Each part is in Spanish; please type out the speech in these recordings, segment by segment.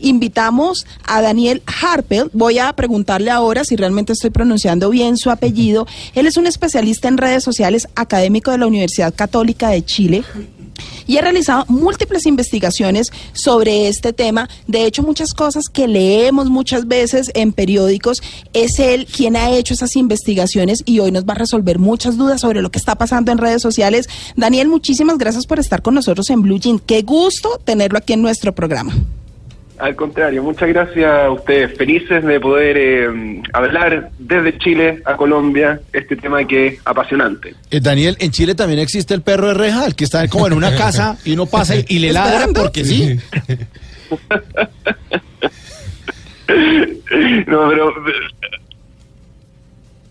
invitamos a Daniel Harpel. Voy a preguntarle ahora si realmente estoy pronunciando bien su apellido. Él es un especialista en redes sociales, académico de la Universidad Católica de Chile. Y ha realizado múltiples investigaciones sobre este tema. De hecho, muchas cosas que leemos muchas veces en periódicos, es él quien ha hecho esas investigaciones y hoy nos va a resolver muchas dudas sobre lo que está pasando en redes sociales. Daniel, muchísimas gracias por estar con nosotros en Blue Jean. Qué gusto tenerlo aquí en nuestro programa. Al contrario, muchas gracias a ustedes. Felices de poder eh, hablar desde Chile a Colombia este tema que es apasionante. Eh, Daniel, en Chile también existe el perro de reja, el que está como en una casa y uno pasa y, y le ladra porque sí. No, pero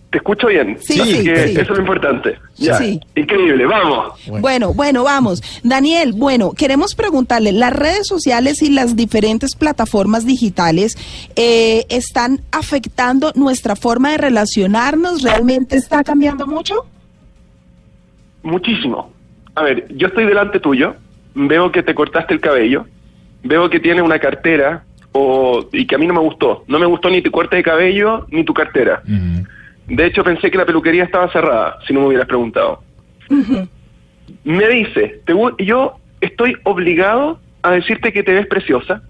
te escucho bien. Sí, Así sí, que sí. eso es lo importante. Ya, Sí. increíble, vamos. Bueno. bueno, vamos. Daniel, bueno, queremos preguntarle, ¿las redes sociales y las diferentes plataformas digitales eh, están afectando nuestra forma de relacionarnos? ¿Realmente está cambiando mucho? Muchísimo. A ver, yo estoy delante tuyo, veo que te cortaste el cabello, veo que tienes una cartera o, y que a mí no me gustó. No me gustó ni tu corte de cabello ni tu cartera. De hecho, pensé que la peluquería estaba cerrada, si no me hubieras preguntado. Me dice, te yo estoy obligado a decirte que te ves preciosa,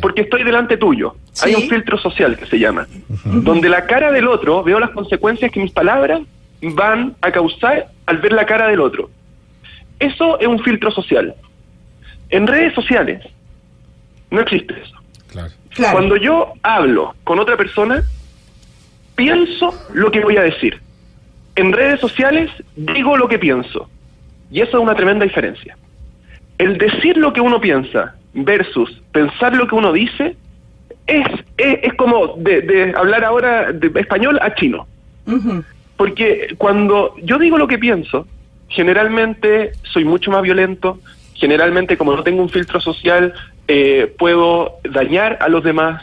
porque estoy delante tuyo. Sí. Hay un filtro social que se llama, donde la cara del otro, veo las consecuencias que mis palabras van a causar al ver la cara del otro. Eso es un filtro social. En redes sociales no existe eso. Claro. Claro. Cuando yo hablo con otra persona, pienso lo que voy a decir. En redes sociales digo lo que pienso. Y eso es una tremenda diferencia. El decir lo que uno piensa versus pensar lo que uno dice es, es, es como de, de hablar ahora de español a chino. Porque cuando yo digo lo que pienso, generalmente soy mucho más violento, generalmente como no tengo un filtro social, eh, puedo dañar a los demás,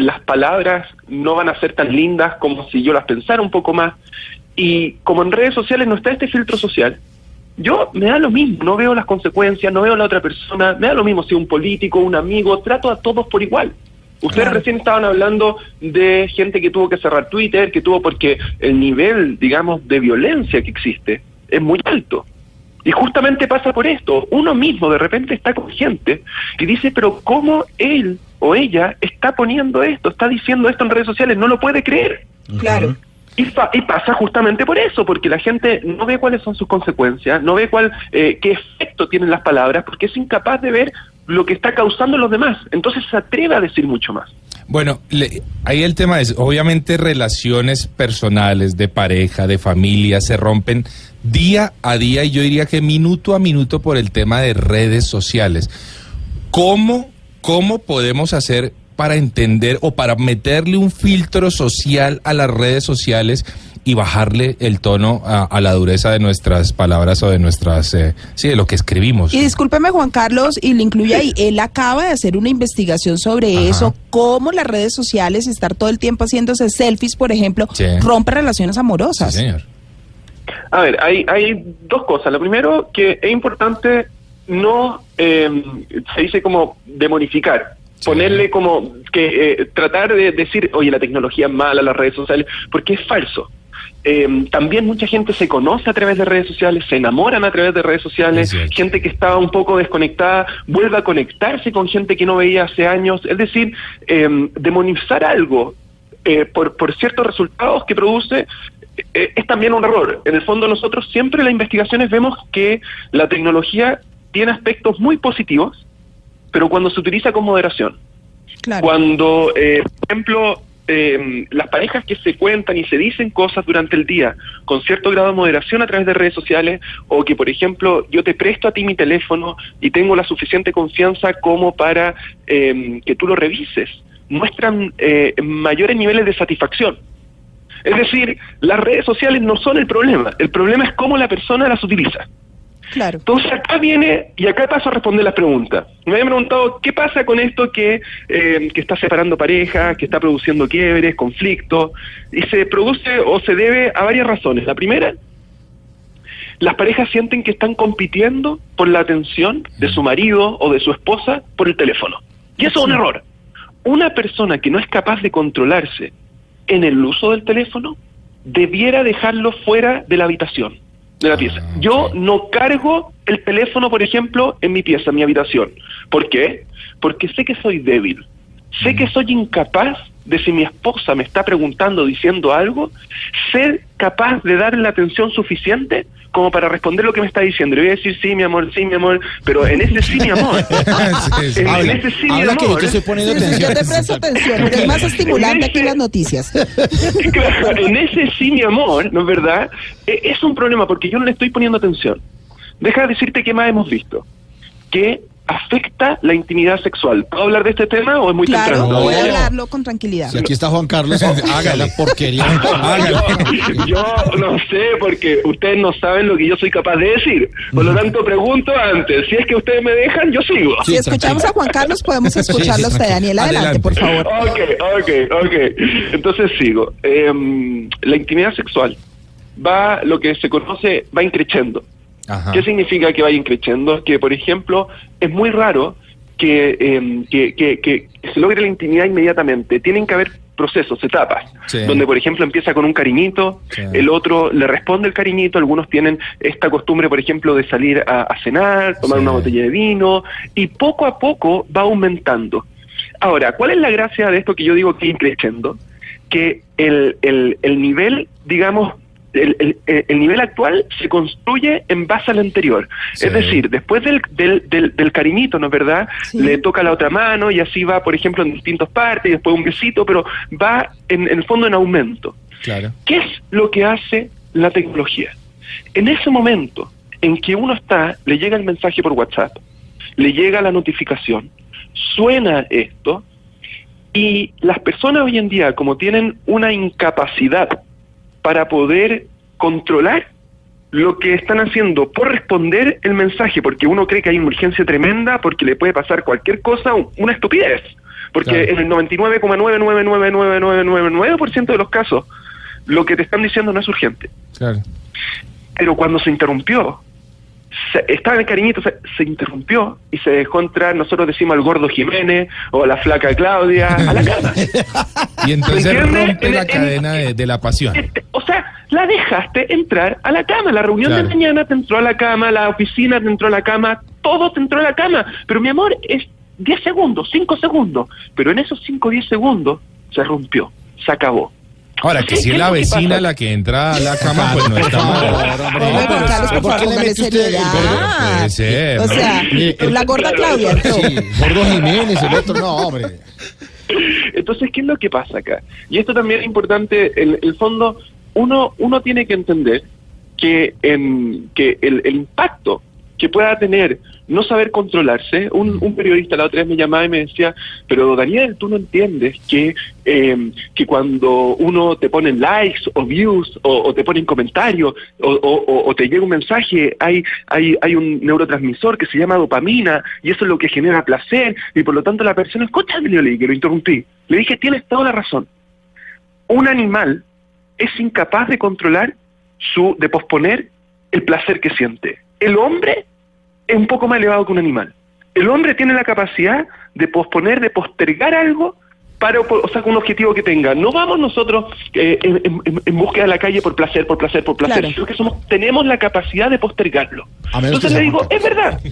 las palabras no van a ser tan lindas como si yo las pensara un poco más, y como en redes sociales no está este filtro social, yo me da lo mismo, no veo las consecuencias, no veo a la otra persona, me da lo mismo si un político, un amigo, trato a todos por igual. Ustedes Claro. recién estaban hablando de gente que tuvo que cerrar Twitter, que tuvo porque el nivel, digamos, de violencia que existe es muy alto. Y justamente pasa por esto. Uno mismo de repente está con gente y dice, pero ¿cómo él o ella está poniendo esto, está diciendo esto en redes sociales? No lo puede creer. Claro. Y, fa- y pasa justamente por eso, porque la gente no ve cuáles son sus consecuencias, no ve cuál, eh, qué efecto tienen las palabras, porque es incapaz de ver lo que está causando los demás. Entonces se atreve a decir mucho más. Bueno, ahí el tema es, obviamente relaciones personales, de pareja, de familia, se rompen día a día y yo diría que minuto a minuto por el tema de redes sociales. ¿Cómo, cómo podemos hacer para entender o para meterle un filtro social a las redes sociales y bajarle el tono a, a la dureza de nuestras palabras o de nuestras, eh, sí, de lo que escribimos? Y discúlpeme, Juan Carlos, y le incluye ahí, él acaba de hacer una investigación sobre Ajá. eso, cómo las redes sociales, estar todo el tiempo haciéndose selfies, por ejemplo, Sí. rompe relaciones Sí, amorosas. señor. A ver, hay, hay dos cosas. Lo primero, que es importante no, eh, se dice como demonificar. Sí. Ponerle como que eh, tratar de decir, oye, la tecnología es mala, las redes sociales, porque es falso. Eh, también mucha gente se conoce a través de redes sociales, se enamoran a través de redes sociales, gente que estaba un poco desconectada vuelve a conectarse con gente que no veía hace años. Es decir, eh, demonizar algo eh, por, por ciertos resultados que produce eh, es también un error. En el fondo nosotros siempre en las investigaciones vemos que la tecnología tiene aspectos muy positivos, pero cuando se utiliza con moderación. Claro. Cuando, eh, por ejemplo, eh, las parejas que se cuentan y se dicen cosas durante el día con cierto grado de moderación a través de redes sociales o que, por ejemplo, yo te presto a ti mi teléfono y tengo la suficiente confianza como para eh, que tú lo revises, muestran eh, mayores niveles de satisfacción. Es decir, las redes sociales no son el problema, el problema es cómo la persona las utiliza. Claro. Entonces acá viene, y acá paso a responder las preguntas. Me habían preguntado, ¿qué pasa con esto que, eh, que está separando parejas, que está produciendo quiebres, conflictos? Y se produce o se debe a varias razones. La primera, las parejas sienten que están compitiendo por la atención de su marido o de su esposa por el teléfono. Y eso es un error. Una persona que no es capaz de controlarse en el uso del teléfono debiera dejarlo fuera de la habitación de la pieza. Yo no cargo el teléfono, por ejemplo, en mi pieza, en mi habitación. ¿Por qué? Porque sé que soy débil. Sé que soy incapaz de si mi esposa me está preguntando, diciendo algo, ser capaz de darle la atención suficiente como para responder lo que me está diciendo. Le voy a decir sí, mi amor, sí, mi amor, pero en ese sí, mi amor. Sí, sí. en, ese sí, mi que yo amor. te estoy poniendo Sí, sí, atención. yo te presto atención, es más estimulante aquí las noticias. Claro, en ese sí, mi amor, ¿no es verdad? Eh, es un problema porque yo no le estoy poniendo atención. Deja de decirte qué más hemos visto. Que afecta la intimidad sexual. ¿Puedo hablar de este tema o es muy Claro, temprano? voy a hablarlo con tranquilidad. Si aquí está Juan Carlos, Hágale. la porquería. Hágale. Yo no sé porque ustedes no saben lo que yo soy capaz de decir. Por lo tanto, pregunto antes. Si es que ustedes me dejan, yo sigo. Si escuchamos a Juan Carlos, podemos escucharlo a usted, Daniel. Adelante, por favor. Ok, ok, ok. Entonces sigo. Em, la intimidad sexual va, lo que se conoce, va increciendo. Ajá. ¿Qué significa que vaya increciendo? Que, por ejemplo, es muy raro que, em, que, que- que se logre la intimidad inmediatamente. Tienen que haber procesos, etapas, Sí. donde, por ejemplo, empieza con un cariñito, Sí. el otro le responde el cariñito, algunos tienen esta costumbre, por ejemplo, de salir a, a cenar, tomar Sí. una botella de vino, y poco a poco va aumentando. Ahora, ¿cuál es la gracia de esto que yo digo que increciendo? Que el, el, el nivel, digamos, el, el- el nivel actual se construye en base al anterior. Sí. Es decir, después del, del, del, del cariñito, ¿no es verdad? Sí. Le toca la otra mano y así va, por ejemplo, en distintas partes y después un besito, pero va en, en el fondo en aumento. Claro. ¿Qué es lo que hace la tecnología? En ese momento en que uno está, le llega el mensaje por WhatsApp, le llega la notificación, suena esto, y las personas hoy en día, como tienen una incapacidad para poder controlar lo que están haciendo por responder el mensaje, porque uno cree que hay una urgencia tremenda, porque le puede pasar cualquier cosa, una estupidez. Porque Claro. en el 99,999999% de los casos, lo que te están diciendo no es urgente. Claro. Pero cuando se interrumpió, se- estaba en el cariñito, se, se interrumpió y se dejó entrar, nosotros decimos al gordo Jiménez o a la flaca Claudia, a la cama. Y entonces rompe En- la en- cadena de, de la pasión. Este, o sea, la dejaste entrar a la cama. La reunión Claro. de mañana te entró a la cama, la oficina te entró a la cama, todo te entró a la cama. Pero mi amor, es 10 segundos, 5 segundos. Pero en esos 5 o 10 segundos se rompió, se acabó. Ahora, que ¿Qué- si es la vecina la que entra a la cama, pues no está mal. Hombre, Juan Carlos, por ¿por qué favor, le póngale mete usted el seriedad. gordo? Puede ser, O sea, la gorda Claudia. Sí, Gordo Jiménez, el otro, no, hombre. Entonces, ¿qué es lo que pasa acá? Y esto también es importante, en el fondo, uno, uno tiene que entender que, en, que el, el impacto que pueda tener no saber controlarse, un, un periodista la otra vez me llamaba y me decía, pero Daniel, tú no entiendes que, eh, que cuando uno te pone likes o views o, o te ponen comentarios o- o te llega un mensaje, hay, hay, hay un neurotransmisor que se llama dopamina y eso es lo que genera placer y por lo tanto la persona, escúchame, yo le dije, lo interrumpí, le dije, tienes toda la razón. Un animal es incapaz de controlar su, de posponer el placer que siente. El hombre es un poco más elevado que un animal. El hombre tiene la capacidad de posponer, de postergar algo para, o sea, con un objetivo que tenga. No vamos nosotros eh, en, en- en búsqueda de la calle por placer, por placer, por placer, Claro. sino que somos, tenemos la capacidad de postergarlo. Entonces le digo, es verdad.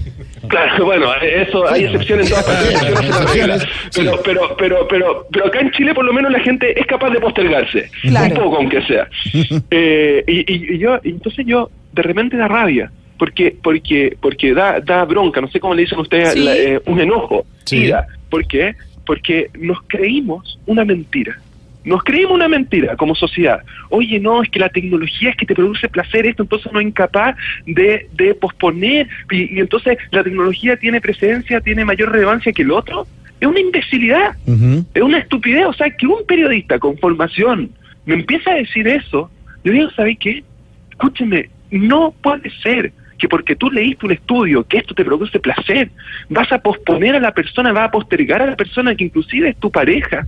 Claro, bueno, eso hay excepciones en todas partes. Pero, pero, pero, pero, pero acá en Chile por lo menos la gente es capaz de postergarse, Claro. un poco aunque sea. Eh, y, y- y yo, y entonces yo de repente da rabia. Porque, porque, porque da, da bronca, no sé cómo le dicen ustedes, Sí. la- eh, un enojo, Sí. ira. ¿Por qué? Porque nos creímos una mentira. nos creímos una mentira como sociedad. Oye, no, es que la tecnología es que te produce placer esto, entonces no es incapaz de, de posponer, y, y entonces la tecnología tiene presencia, tiene mayor relevancia que el otro. Es una imbecilidad, es una estupidez. O sea, que un periodista con formación me empieza a decir eso, yo digo, ¿sabes qué? Escúcheme, no puede ser que porque tú leíste un estudio que esto te produce placer, vas a posponer a la persona, vas a postergar a la persona que inclusive es tu pareja.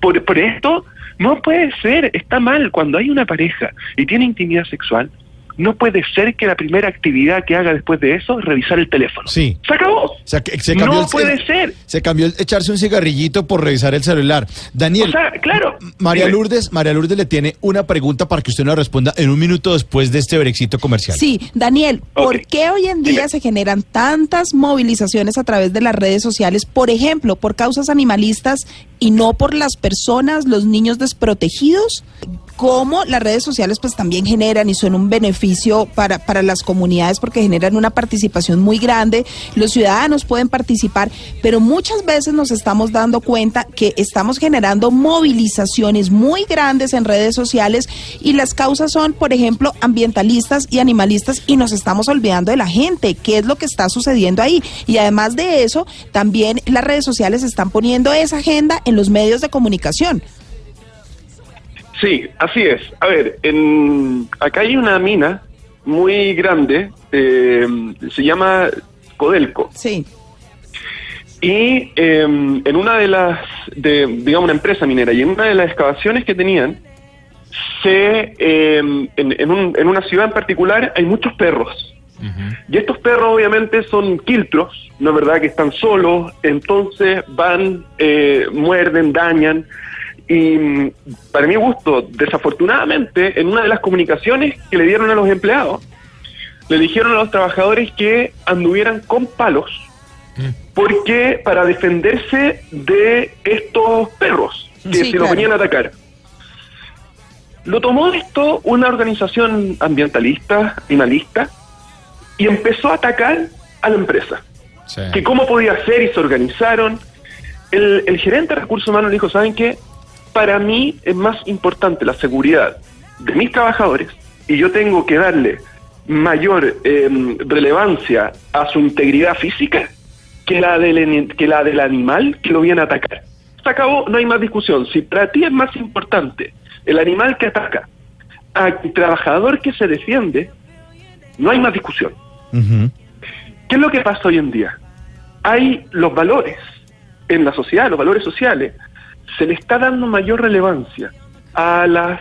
Por, por esto no puede ser, está mal cuando hay una pareja y tiene intimidad sexual. No puede ser que la primera actividad que haga después de eso es revisar el teléfono. Sí. Se acabó. Se cambió no el- puede ser. Se cambió el echarse un cigarrillito por revisar el celular. Daniel, O sea, claro. María Dime. Lourdes, María Lourdes le tiene una pregunta para que usted nos responda en un minuto después de este brexito comercial. Sí, Daniel, ¿por qué hoy en día Dime. se generan tantas movilizaciones a través de las redes sociales, por ejemplo, por causas animalistas y no por las personas, los niños desprotegidos? ¿Cómo las redes sociales pues también generan y son un beneficio para, para las comunidades porque generan una participación muy grande, los ciudadanos pueden participar, pero muchas veces nos estamos dando cuenta que estamos generando movilizaciones muy grandes en redes sociales y las causas son, por ejemplo, ambientalistas y animalistas y nos estamos olvidando de la gente, qué es lo que está sucediendo ahí. Y además de eso, también las redes sociales están poniendo esa agenda en los medios de comunicación. Sí, así es. A ver, en, acá hay una mina muy grande, eh, se llama Codelco. Sí. Y eh, en una de las, de, digamos, una empresa minera, y en una de las excavaciones que tenían, se, eh, en, en un- en una ciudad en particular hay muchos perros. Y estos perros obviamente son quiltros, ¿no es verdad? Que están solos, entonces van, eh, muerden, dañan. Y mm, para mi gusto, desafortunadamente, en una de las comunicaciones que le dieron a los empleados, le dijeron a los trabajadores que anduvieran con palos, porque para defenderse de estos perros que Sí, se los claro. venían a atacar. Lo tomó esto una organización ambientalista, animalista, y empezó a atacar a la empresa. Sí. Que cómo podía ser y se organizaron. El, el gerente de recursos humanos le dijo, ¿saben qué? Para mí es más importante la seguridad de mis trabajadores y yo tengo que darle mayor eh, relevancia a su integridad física que la, del, que la del animal que lo viene a atacar. Se acabó, no hay más discusión. Si para ti es más importante el animal que ataca al trabajador que se defiende, no hay más discusión. ¿Qué es lo que pasa hoy en día? Hay los valores en la sociedad, los valores sociales, se le está dando mayor relevancia a las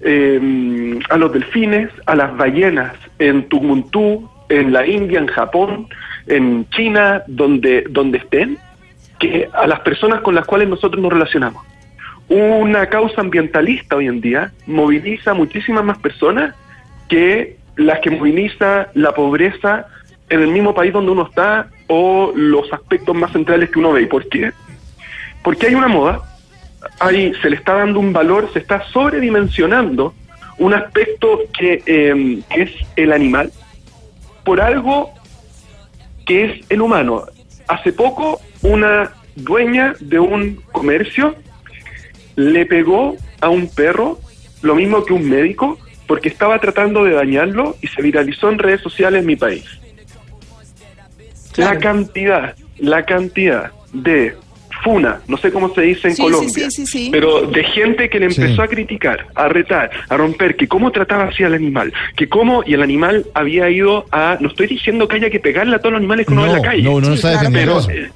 eh, a los delfines, a las ballenas en Tucumán, en la India, en Japón, en China, donde donde estén, que a las personas con las cuales nosotros nos relacionamos. Una causa ambientalista hoy en día moviliza muchísimas más personas que las que moviliza la pobreza en el mismo país donde uno está o los aspectos más centrales que uno ve. ¿Y por qué? Porque hay una moda, hay, se le está dando un valor, se está sobredimensionando un aspecto que, eh, que es el animal por algo que es el humano. Hace poco una dueña de un comercio le pegó a un perro lo mismo que un médico porque estaba tratando de dañarlo y se viralizó en redes sociales en mi país. La cantidad, la cantidad de funa, no sé cómo se dice en Sí, Colombia, sí, sí, sí. pero de gente que le Sí. empezó a criticar, a retar, a romper, que cómo trataba así al animal, que cómo, y el animal había ido a, no estoy diciendo que haya que pegarle a todos los animales que uno ve en la calle, no, no Sí, está claro, defendiendo pero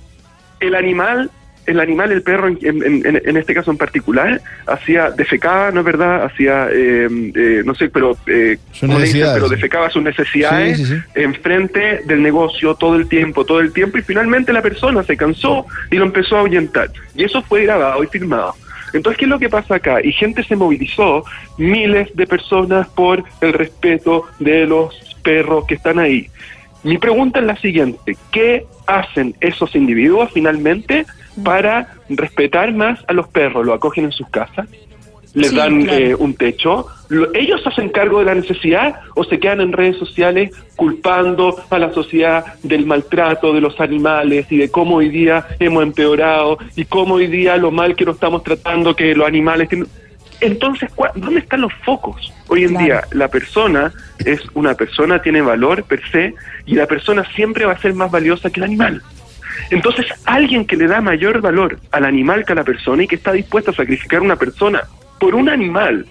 el animal, el animal, el perro, en, en- en- en este caso en particular, hacía, defecaba, ¿no es verdad? Hacía, eh, eh, no sé, pero, eh, Sus ¿cómo le dicen? necesidades. pero defecaba sus necesidades Sí, sí, sí. enfrente del negocio todo el tiempo, todo el tiempo, y finalmente la persona se cansó y lo empezó a ahuyentar. Y eso fue grabado y filmado. Entonces, ¿qué es lo que pasa acá? Y gente se movilizó, miles de personas por el respeto de los perros que están ahí. Mi pregunta es la siguiente, ¿qué hacen esos individuos finalmente para respetar más a los perros? ¿Lo acogen en sus casas? les Sí, dan claro. eh, un techo. Lo- ¿Ellos hacen cargo de la necesidad o se quedan en redes sociales culpando a la sociedad del maltrato de los animales y de cómo hoy día hemos empeorado y cómo hoy día lo mal que nos estamos tratando, que los animales... tienen- Entonces, ¿cuá- ¿dónde están los focos? Hoy en Claro. día la persona es una persona, tiene valor per se y la persona siempre va a ser más valiosa que el animal. Entonces, alguien que le da mayor valor al animal que a la persona y que está dispuesto a sacrificar una persona por un animal,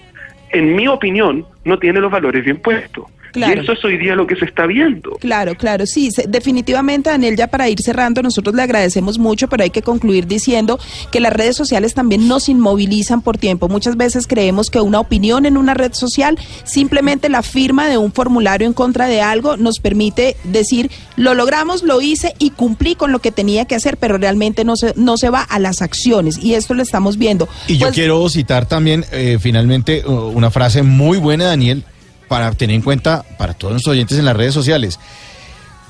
en mi opinión, no tiene los valores bien puestos. Claro. Y eso es hoy día lo que se está viendo. Claro, claro, sí, se- definitivamente, Daniel, ya para ir cerrando, nosotros le agradecemos mucho, pero hay que concluir diciendo que las redes sociales también nos inmovilizan por tiempo. Muchas veces creemos que una opinión en una red social, simplemente la firma de un formulario en contra de algo, nos permite decir, lo logramos, lo hice y cumplí con lo que tenía que hacer, pero realmente no se, no se va a las acciones. Y esto lo estamos viendo. Y yo Pues, quiero citar también, eh, finalmente, una frase muy buena, Daniel, para tener en cuenta para todos los oyentes en las redes sociales.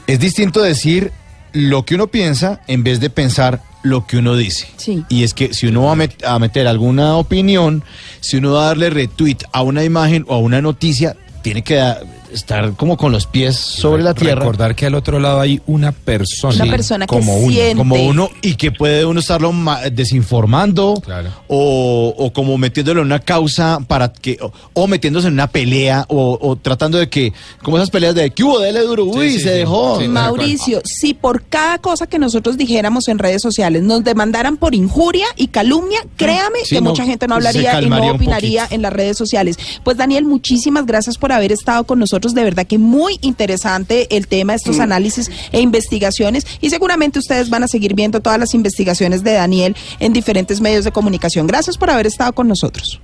Es distinto decir lo que uno piensa en vez de pensar lo que uno dice. Sí. Y es que si uno va a, met- a meter alguna opinión, si uno va a darle retweet a una imagen o a una noticia, tiene que estar como con los pies sobre la tierra. Recordar que al otro lado hay una persona. Una persona que como uno. siente. como uno y que puede uno estarlo ma- desinformando Claro. o, o como metiéndolo en una causa para que o, o metiéndose en una pelea o, o tratando de que como esas peleas de que hubo dele duro uy sí, se sí. dejó Sí, Mauricio, si por cada cosa que nosotros dijéramos en redes sociales nos demandaran por injuria y calumnia, créame Sí, que no, mucha gente no hablaría y no opinaría en las redes sociales. Pues Daniel, muchísimas gracias por haber estado con nosotros. De verdad que muy interesante el tema, estos análisis e investigaciones. Y seguramente ustedes van a seguir viendo todas las investigaciones de Daniel en diferentes medios de comunicación. Gracias por haber estado con nosotros.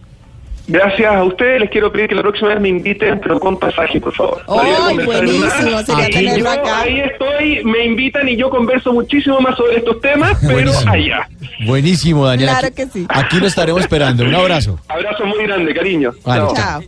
Gracias a ustedes, les quiero pedir que la próxima vez me inviten, pero con pasaje, por favor. ¡Ay, buenísimo! Sería tenerlo Yo acá. ahí estoy, me invitan y yo converso muchísimo más sobre estos temas, pero Buenísimo. allá. buenísimo Daniel Claro aquí, que sí. aquí lo estaremos esperando un abrazo Abrazo muy grande, cariño. Vale, Chao. Chao.